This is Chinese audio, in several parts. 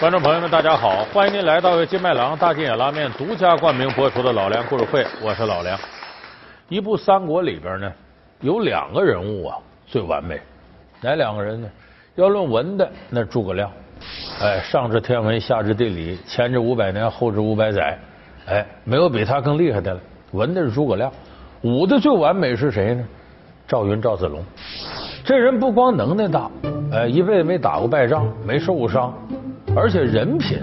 观众朋友们，大家好！欢迎您来到金麦郎大金眼拉面独家冠名播出的《老梁故事会》，我是老梁。一部三国里边呢，有两个人物啊最完美，哪两个人呢？要论文的，那诸葛亮。哎，上知天文，下知地理，前知五百年，后知五百载。哎，没有比他更厉害的了。文的是诸葛亮，武的最完美是谁呢？赵云、赵子龙。这人不光能耐大，哎，一辈子没打过败仗，没受过伤。而且人品，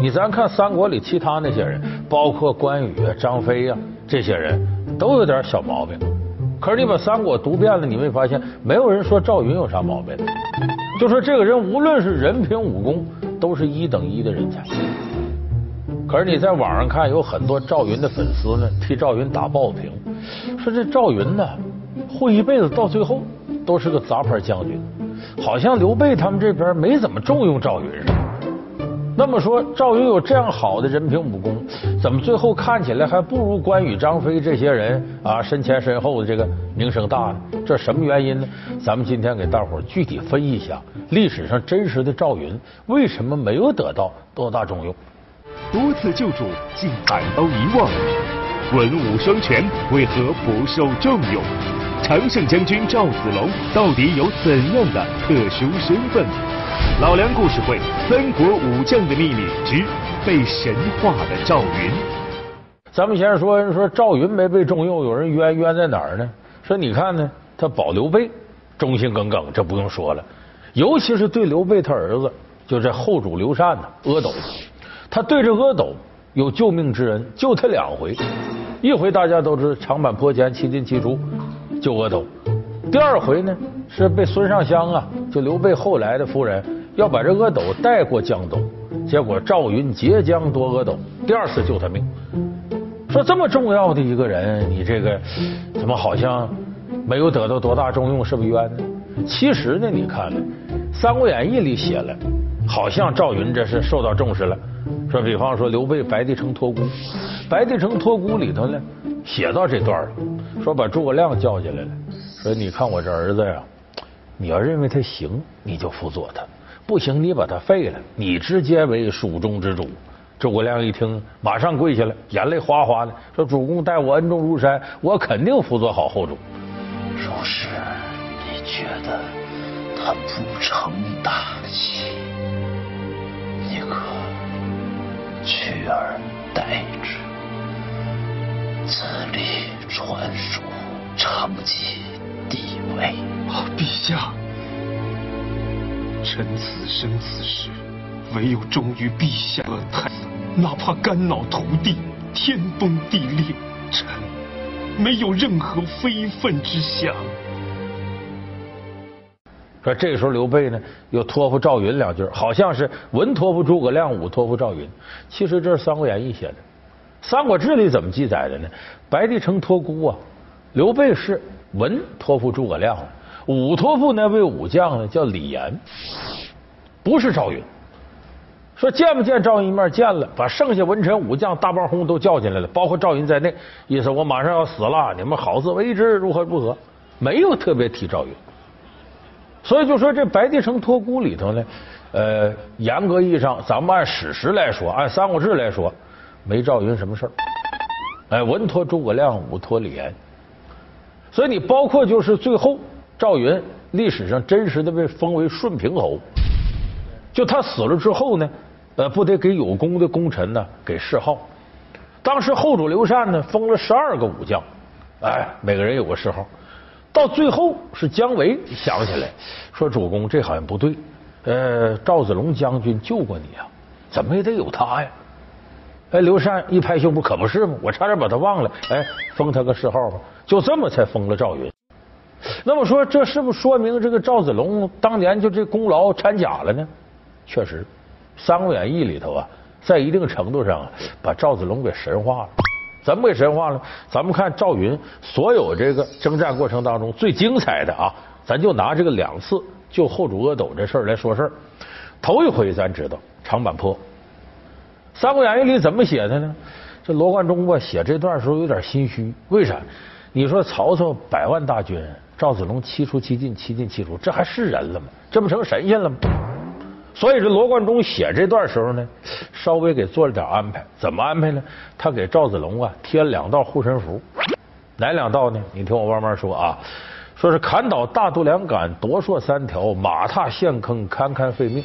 你咱看三国里其他那些人，包括关羽啊、张飞呀，这些人都有点小毛病。可是你把三国读遍了，你会发现没有人说赵云有啥毛病，就说这个人无论是人品、武功，都是一等一的人才。可是你在网上看，有很多赵云的粉丝呢，替赵云打抱不平，说这赵云呢，混一辈子到最后都是个杂牌将军，好像刘备他们这边没怎么重用赵云似的。那么说，赵云有这样好的人品武功，怎么最后看起来还不如关羽、张飞这些人啊身前身后的这个名声大呢？这什么原因呢？咱们今天给大伙具体分析一下历史上真实的赵云为什么没有得到多大重用？多次救主竟反遭遗忘，文武双全为何不受重用？常胜将军赵子龙到底有怎样的特殊身份？老梁故事会：三国武将的秘密之被神化的赵云。咱们先说说赵云没被重用，有人冤冤在哪儿呢？说你看呢，他保刘备忠心耿耿，这不用说了。尤其是对刘备他儿子，就这后主刘禅呢，阿斗，他对着阿斗有救命之恩，救他两回。一回大家都知长坂坡前七进七出救阿斗，第二回呢是被孙尚香啊，就刘备后来的夫人。要把这阿斗带过江东，结果赵云截江夺阿斗，第二次救他命。说这么重要的一个人，你这个怎么好像没有得到多大重用，是不是冤呢？其实呢，你看《三国演义》里写了，好像赵云这是受到重视了。说比方说刘备白帝城托孤，白帝城托孤里头呢写到这段了，说把诸葛亮叫进来了，说你看我这儿子呀，你要认为他行，你就辅佐他。不行，你把他废了，你直接为蜀中之主。诸葛亮一听，马上跪下了，眼泪哗哗的说：“主公待我恩重如山，我肯定辅佐好后主。”若是你觉得他不成大器，你可取而代之，自立传属，承继帝位。哦，陛下。臣此生此世，唯有忠于陛下太子，哪怕肝脑涂地，天崩地裂，臣没有任何非分之想。说这个时候刘备呢，又托付赵云两句，好像是文托付诸葛亮，武托付赵云。其实这是《三国演义》写的，《三国志》里怎么记载的呢？白帝城托孤啊，刘备是文托付诸葛亮。武托付那位武将呢，叫李严，不是赵云。说见不见赵云一面？见了，把剩下文臣武将大帮轰都叫进来了，包括赵云在内。意思我马上要死了，你们好自为之，如何如何？没有特别提赵云。所以就说这白帝城托孤里头呢，呃，严格意义上，咱们按史实来说，按三国志来说，没赵云什么事儿。哎，文托诸葛亮，武托李严。所以你包括就是最后。赵云历史上真实的被封为顺平侯，就他死了之后呢，呃，不得给有功的功臣呢给谥号。当时后主刘禅呢封了十二个武将，哎，每个人有个谥号。到最后是姜维想起来说：“主公，这好像不对。呃，赵子龙将军救过你啊，怎么也得有他呀？”哎，刘禅一拍胸脯，可不是吗？我差点把他忘了。哎，封他个谥号吧，就这么才封了赵云。那么说，这是不是说明这个赵子龙当年就这功劳掺假了呢？确实，《三国演义》里头啊，在一定程度上把赵子龙给神化了。怎么给神化了？咱们看赵云所有这个征战过程当中最精彩的啊，咱就拿这个两次救后主阿斗这事儿来说事儿。头一回咱知道长坂坡，《三国演义》里怎么写的呢？这罗贯中吧写这段时候有点心虚，为啥？你说曹操百万大军。赵子龙七出七进，七进七出，这还是人了吗？这不成神仙了吗？所以这罗贯中写这段时候呢，稍微给做了点安排。怎么安排呢？他给赵子龙啊贴了两道护身符，哪两道呢？你听我慢慢说啊。说是砍倒大肚梁杆，夺槊三条，马踏陷坑，堪堪废命。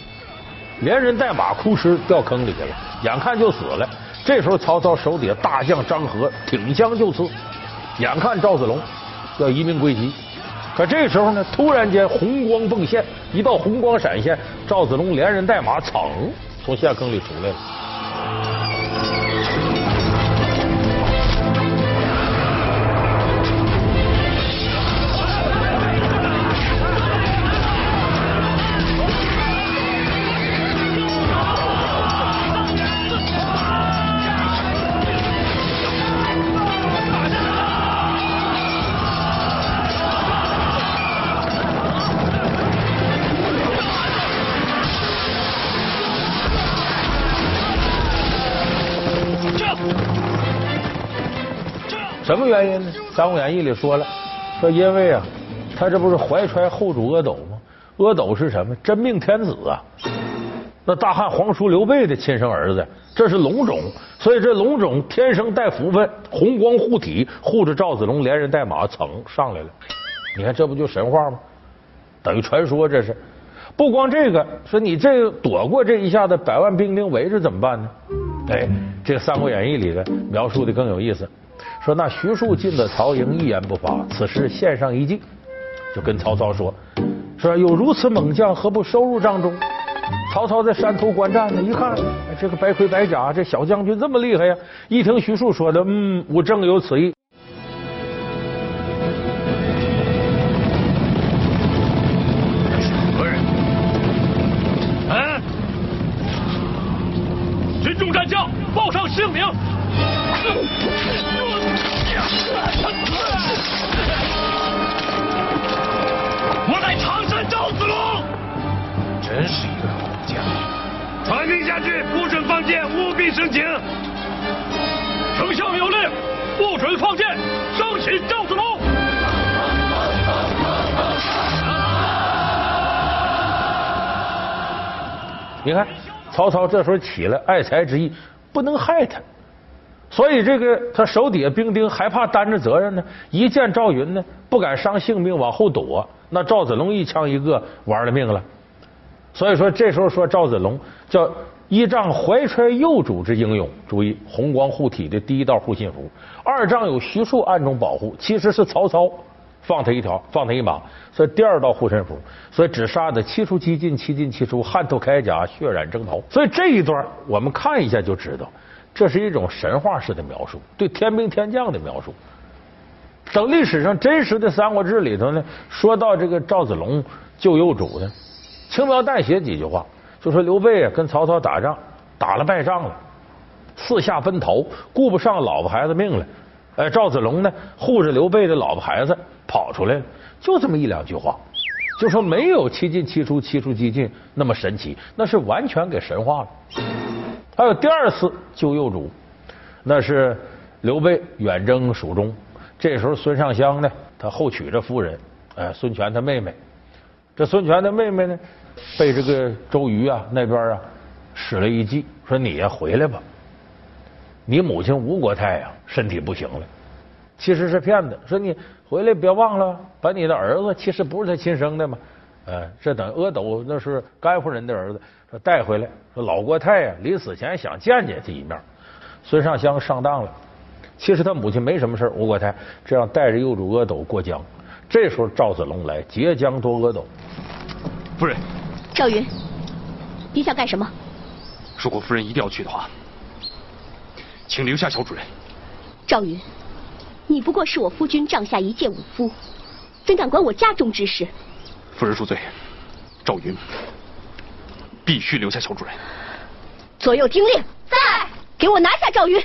连人带马哭尸掉坑里去了，眼看就死了。这时候曹操手底下大将张合挺枪就刺，眼看赵子龙要移民归西。可这时候呢，突然间红光迸现，一道红光闪现，赵子龙连人带马噌从陷坑里出来了。什么原因呢？《三国演义》里说了，说因为啊，他这不是怀揣后主阿斗吗？阿斗是什么？真命天子啊！那大汉皇叔刘备的亲生儿子，这是龙种，所以这龙种天生带福分，红光护体，护着赵子龙连人带马蹭上来了。你看这不就神话吗？等于传说这是。不光这个，说你这躲过这一下子，百万兵丁围着怎么办呢？哎，这《三国演义》里的描述的更有意思。说那徐庶进了曹营，一言不发。此时献上一计，就跟曹操说：“说有如此猛将，何不收入帐中？”曹操在山头观战呢，一看这个白盔白甲，这小将军这么厉害呀！一听徐庶说的，嗯，吾正有此意。你看，曹操这时候起了爱才之意，不能害他。所以这个他手底下兵丁还怕担着责任呢，一见赵云呢，不敢伤性命往后躲。那赵子龙一枪一个，玩了命了。所以说这时候说赵子龙叫一仗怀揣幼主之英勇，注意红光护体的第一道护心符；二仗有徐庶暗中保护，其实是曹操放他一条，放他一马。所以第二道护身符，所以只杀的七出七进，七进七出，汗透铠甲，血染征袍。所以这一段我们看一下就知道。这是一种神话式的描述，对天兵天将的描述。等历史上真实的《三国志》里头呢，说到这个赵子龙救幼主呢，轻描淡写几句话，就说刘备啊跟曹操打仗打了败仗了，四下奔逃，顾不上老婆孩子命了。哎，赵子龙呢护着刘备的老婆孩子跑出来了，就这么一两句话，就说没有七进七出七出七进那么神奇，那是完全给神化了。还有第二次救幼主，那是刘备远征蜀中，这时候孙尚香呢，他后娶着夫人，哎，孙权他妹妹。这孙权的妹妹呢，被这个周瑜啊那边啊使了一计，说你呀回来吧，你母亲吴国太呀身体不行了，其实是骗子，说你回来别忘了把你的儿子，其实不是他亲生的嘛，哎，这等阿斗那是甘夫人的儿子。说带回来，说老国太呀，临死前想见见他一面。孙尚香上当了，其实他母亲没什么事吴国太这样带着幼主阿斗过江。这时候赵子龙来截江夺阿斗。夫人，赵云，你想干什么？如果夫人一定要去的话，请留下小主人。赵云，你不过是我夫君帐下一介武夫，怎敢管我家中之事？夫人恕罪，赵云。必须留下小主人。左右听令，在。给我拿下赵云。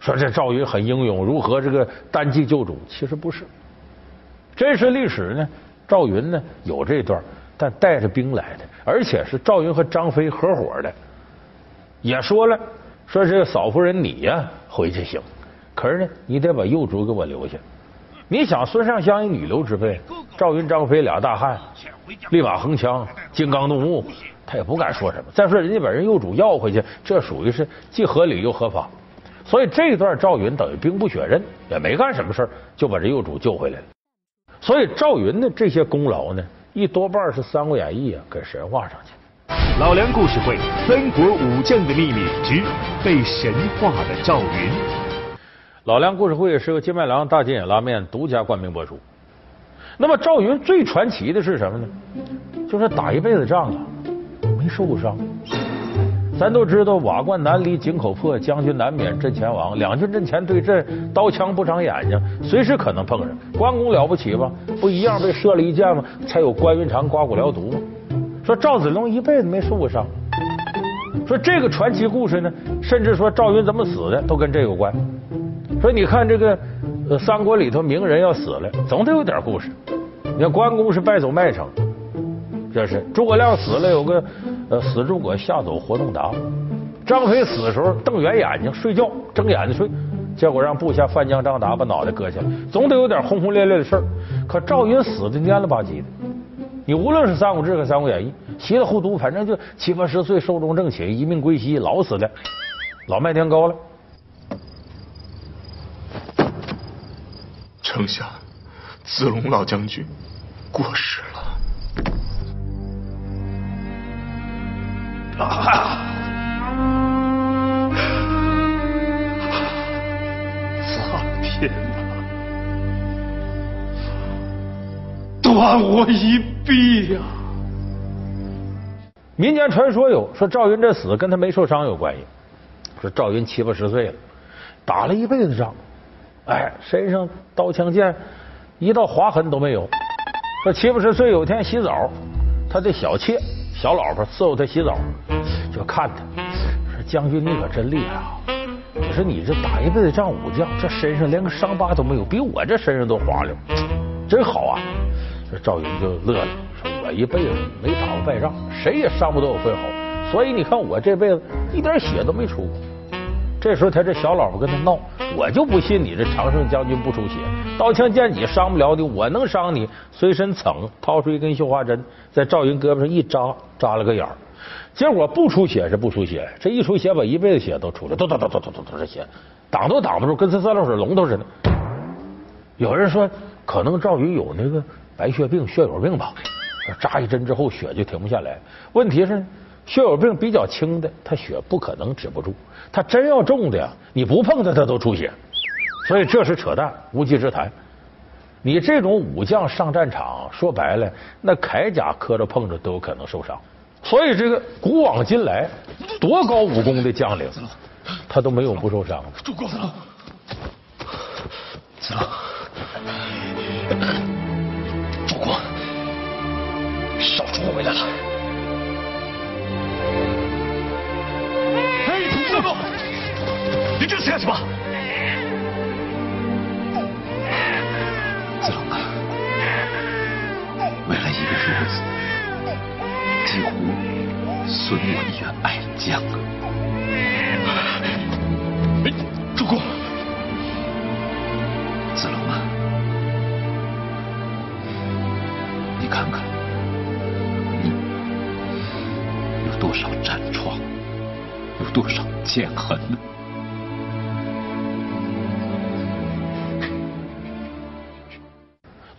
说这赵云很英勇，如何这个单骑救主？其实不是，真实历史呢？赵云呢有这段，但带着兵来的。而且是赵云和张飞合伙的，也说了，说是嫂夫人你呀回去行，可是呢，你得把幼主给我留下。你想孙尚香一女流之辈，赵云、张飞俩大汉，立马横枪，金刚怒目，他也不敢说什么。再说人家把人幼主要回去，这属于是既合理又合法。所以这段赵云等于兵不血刃，也没干什么事就把这幼主救回来了。所以赵云的这些功劳呢，一多半是《三国演义》啊给神话上去。老梁故事会：三国武将的秘密之被神化的赵云。老梁故事会是由金麦郎大金眼拉面独家冠名播出。那么赵云最传奇的是什么呢？就是打一辈子仗啊，没受过伤。咱都知道瓦罐难离井口破，将军难免阵前亡。两军阵前对阵，刀枪不长眼睛，随时可能碰上。关公了不起吧？不一样被射了一箭吗？才有关云长刮骨疗毒吗？说赵子龙一辈子没受过伤。说这个传奇故事呢，甚至说赵云怎么死的都跟这有关。说你看这个呃三国里头名人要死了，总得有点故事。你看关公是败走麦城，这是诸葛亮死了有个。呃，死诸葛吓走活动达，张飞死的时候瞪圆眼睛睡觉，睁眼睛睡，结果让部下范江张达把脑袋割下来，总得有点轰轰烈烈的事儿。可赵云死的蔫了吧唧的，你无论是《三国志》和《三国演义》，稀里糊涂，反正就七八十岁寿终正寝，一命归西，老死的，老迈天高了。丞相，子龙老将军过世了。苍天呐，断我一臂呀！民间传说有说赵云这死跟他没受伤有关系。说赵云七八十岁了，打了一辈子仗，哎，身上刀枪剑一道划痕都没有。说七八十岁有天洗澡，他的小妾。小老婆伺候他洗澡，就看他说：“将军你可真厉害啊！我说你这打一辈子仗武将，这身上连个伤疤都没有，比我这身上都滑溜，真好啊！”这赵云就乐了，说：“我一辈子没打过败仗，谁也伤不到我分毫，所以你看我这辈子一点血都没出过。”这时候他这小老婆跟他闹：“我就不信你这常胜将军不出血，刀枪剑戟伤不了你，我能伤你？”随身蹭掏出一根绣花针，在赵云胳膊上一扎。扎了个眼儿，结果不出血是不出血，这一出血把一辈子血都出来，都都都都都都都是血，挡都挡不住，跟这三漏水龙头似的。有人说可能赵云有那个白血病、血友病吧，扎一针之后血就停不下来。问题是血友病比较轻的，他血不可能止不住，他真要重的呀，你不碰他他都出血，所以这是扯淡，无稽之谈。你这种武将上战场，说白了，那铠甲磕着碰着都有可能受伤。所以这个古往今来，多高武功的将领，他都没有不受伤的。主公，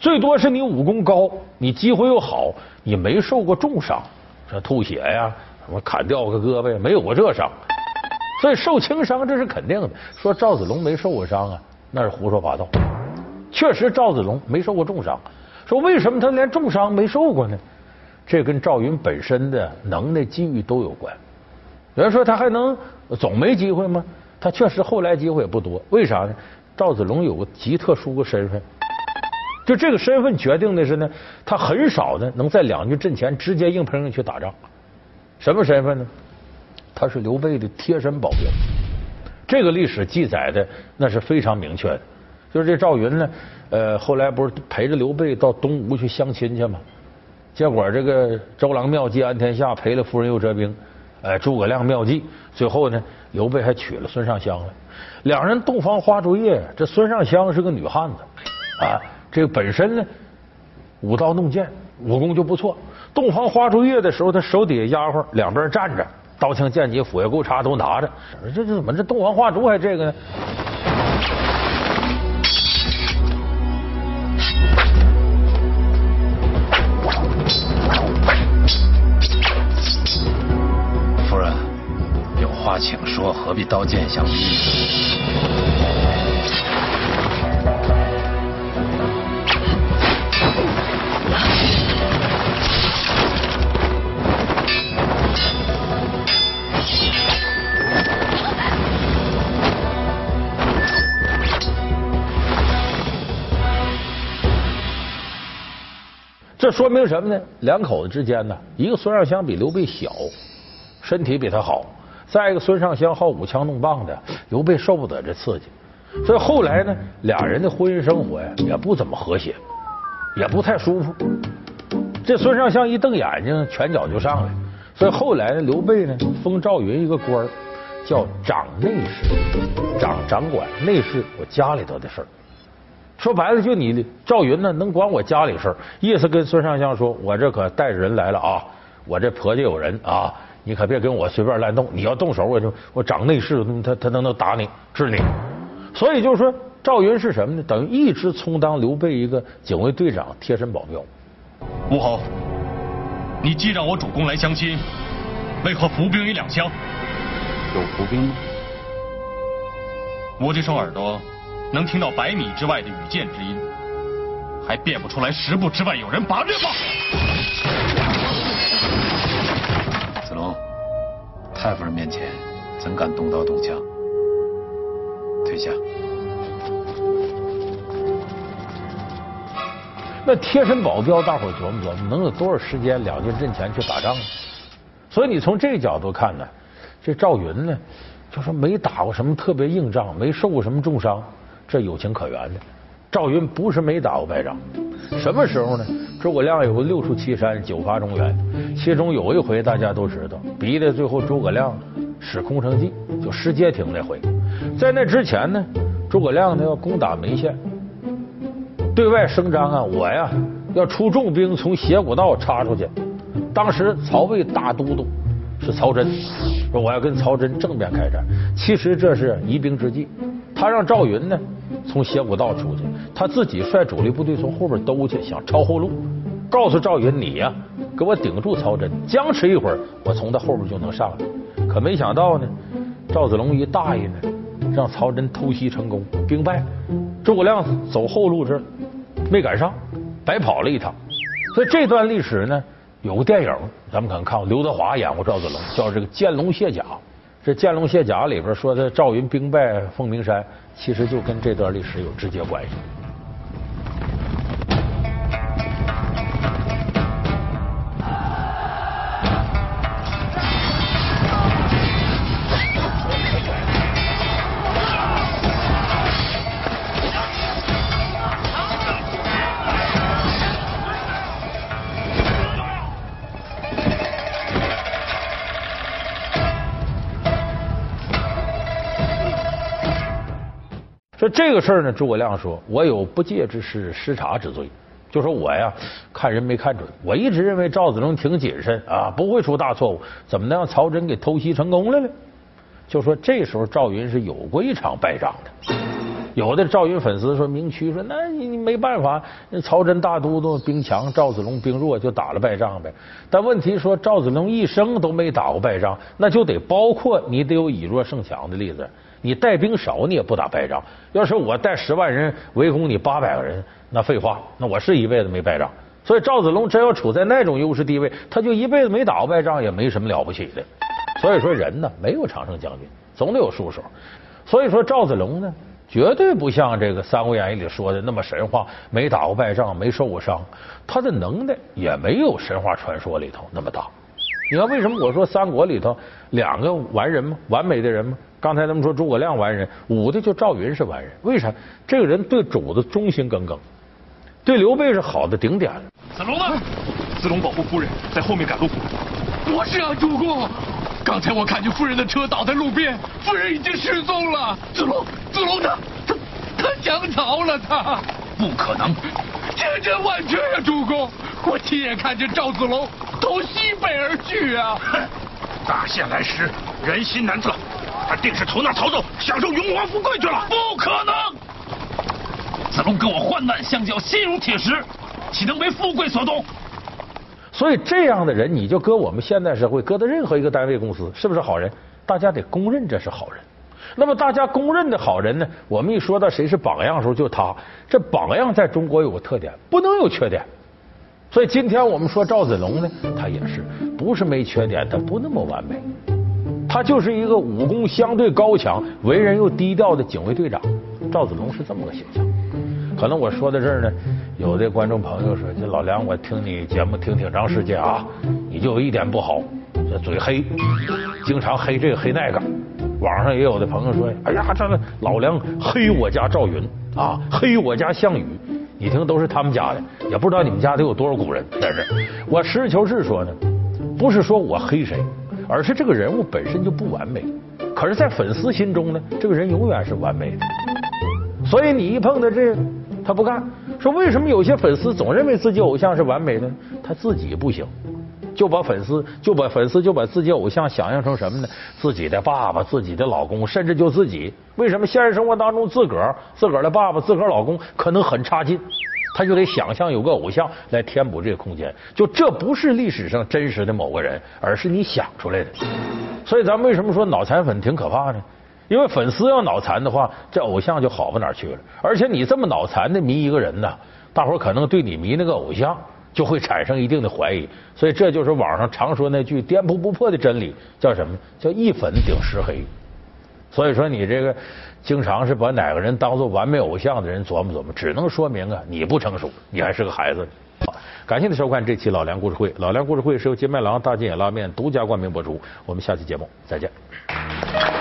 最多是你武功高，你机会又好，你没受过重伤，这吐血呀，什么砍掉个胳膊，没有过这伤，所以受轻伤这是肯定的。说赵子龙没受过伤啊，那是胡说八道。确实赵子龙没受过重伤。说为什么他连重伤没受过呢？这跟赵云本身的能耐、机遇都有关。有人说他还能总没机会吗？他确实后来机会也不多。为啥呢？赵子龙有个极特殊的身份。就这个身份决定的是呢，他很少呢能在两军阵前直接硬碰硬去打仗。什么身份呢？他是刘备的贴身保镖。这个历史记载的那是非常明确的。就是这赵云呢，呃，后来不是陪着刘备到东吴去相亲去吗？结果这个周郎妙计安天下，赔了夫人又折兵，哎，诸葛亮妙计，最后呢，刘备还娶了孙尚香了。两人洞房花烛夜，这孙尚香是个女汉子啊，这个本身呢舞刀弄剑，武功就不错。洞房花烛夜的时候，他手底下丫鬟两边站着，刀枪剑戟斧钺钩叉都拿着。这这怎么这洞房花烛还这个呢？夫人，有话请说，何必刀剑相逼？说明什么呢？两口子之间呢，一个孙尚香比刘备小，身体比他好；再一个孙尚香好舞枪弄棒的，刘备受不得这刺激。所以后来呢，俩人的婚姻生活呀也不怎么和谐，也不太舒服。这孙尚香一瞪眼睛，拳脚就上来。所以后来呢，刘备呢封赵云一个官，叫掌内侍，掌掌管内侍我家里头的事儿。说白了，就你赵云呢，能管我家里事儿，意思跟孙尚香说，我这可带着人来了啊，我这婆家有人啊，你可别跟我随便乱动，你要动手，我就我掌内侍，他他能能打你，治你。所以就是说，赵云是什么呢？等于一直充当刘备一个警卫队长贴身保镖。吴侯，你既让我主公来相亲，为何伏兵于两厢？有伏兵吗？我这双耳朵能听到百米之外的羽箭之音，还辨不出来十步之外有人把掠吗？子龙，太夫人面前怎敢动刀动枪？退下。那贴身保镖，大伙儿琢磨琢磨，能有多少时间两军阵前去打仗呢？所以你从这个角度看呢，这赵云呢，就说没打过什么特别硬仗，没受过什么重伤，这有情可原的。赵云不是没打过败仗，什么时候呢？诸葛亮有个六出祁山，九伐中原，其中有一回大家都知道，逼得最后诸葛亮使空城计，就失街亭那回。在那之前呢，诸葛亮呢要攻打眉县。对外声张啊，我呀要出重兵从斜谷道插出去。当时曹魏大都督是曹真，说我要跟曹真正面开战。其实这是疑兵之计，他让赵云呢从斜谷道出去，他自己率主力部队从后边兜去，想抄后路。告诉赵云，你呀给我顶住曹真，僵持一会儿，我从他后边就能上来。可没想到呢，赵子龙一大意呢，让曹真偷袭成功，兵败。诸葛亮走后路这没赶上，白跑了一趟。所以这段历史呢，有个电影，咱们可能看过，刘德华演过赵子龙，叫这个《见龙卸甲》。这《见龙卸甲》里边说的赵云兵败凤鸣山，其实就跟这段历史有直接关系。这个事儿呢，诸葛亮说：“我有不戒之失，失察之罪。”就说我呀，看人没看准。我一直认为赵子龙挺谨慎啊，不会出大错误，怎么能让曹真给偷袭成功了呢？就说这时候赵云是有过一场败仗的。有的赵云粉丝说明屈说：“那你你没办法，曹真大都督兵强，赵子龙兵弱，就打了败仗呗。”但问题说赵子龙一生都没打过败仗，那就得包括你得有以弱胜强的例子。你带兵少，你也不打败仗。要是我带十万人围攻你八百个人，那废话，那我是一辈子没败仗。所以赵子龙真要处在那种优势地位，他就一辈子没打过败仗，也没什么了不起的。所以说人呢，没有常胜将军，总得有输手。所以说赵子龙呢，绝对不像这个《三国演义》里说的那么神话，没打过败仗，没受过伤，他的能耐也没有神话传说里头那么大。你看为什么我说三国里头两个完人吗？完美的人吗？刚才咱们说诸葛亮完人，武的就赵云是完人。为啥？这个人对主子忠心耿耿，对刘备是好的顶点。子龙呢？子龙保护夫人，在后面赶路。我是啊，主公。刚才我看见夫人的车倒在路边，夫人已经失踪了。子龙，子龙他他他想逃了，他不可能，千真万确呀，主公，我亲眼看见赵子龙投西北而去啊！大限来时，人心难测，他定是投那曹操享受荣华富贵去了。不可能，子龙跟我患难相交，心如铁石，岂能为富贵所动？所以这样的人，你就搁我们现代社会，搁到任何一个单位公司，是不是好人？大家得公认这是好人。那么大家公认的好人呢？我们一说到谁是榜样的时候，就他。这榜样在中国有个特点，不能有缺点。所以今天我们说赵子龙呢，他也是不是没缺点，他不那么完美。他就是一个武功相对高强、为人又低调的警卫队长。赵子龙是这么个形象。可能我说到这儿呢，有的观众朋友说：“这老梁，我听你节目听挺长时间啊，你就有一点不好，这嘴黑，经常黑这个黑那个。”网上也有的朋友说：“哎呀，这个老梁黑我家赵云啊，黑我家项羽。”你听，都是他们家的，也不知道你们家得有多少古人在这。我实事求是说呢，不是说我黑谁，而是这个人物本身就不完美。可是，在粉丝心中呢，这个人永远是完美的。所以你一碰到这，他不干。说为什么有些粉丝总认为自己偶像是完美的？他自己不行。就把粉丝就把粉丝就把自己偶像想象成什么呢？自己的爸爸、自己的老公，甚至就自己。为什么现实生活当中自个儿、自个儿的爸爸、自个儿老公可能很差劲？他就得想象有个偶像来填补这个空间。就这不是历史上真实的某个人，而是你想出来的。所以咱们为什么说脑残粉挺可怕呢？因为粉丝要脑残的话，这偶像就好不哪去了。而且你这么脑残的迷一个人呢，大伙儿可能对你迷那个偶像。就会产生一定的怀疑，所以这就是网上常说那句颠扑不破的真理，叫什么？叫一粉顶十黑。所以说你这个经常是把哪个人当做完美偶像的人琢磨琢磨，只能说明啊你不成熟，你还是个孩子。感谢您收看这期老梁故事会。老梁故事会是由金麦郎大金眼拉面独家冠名播出。我们下期节目再见。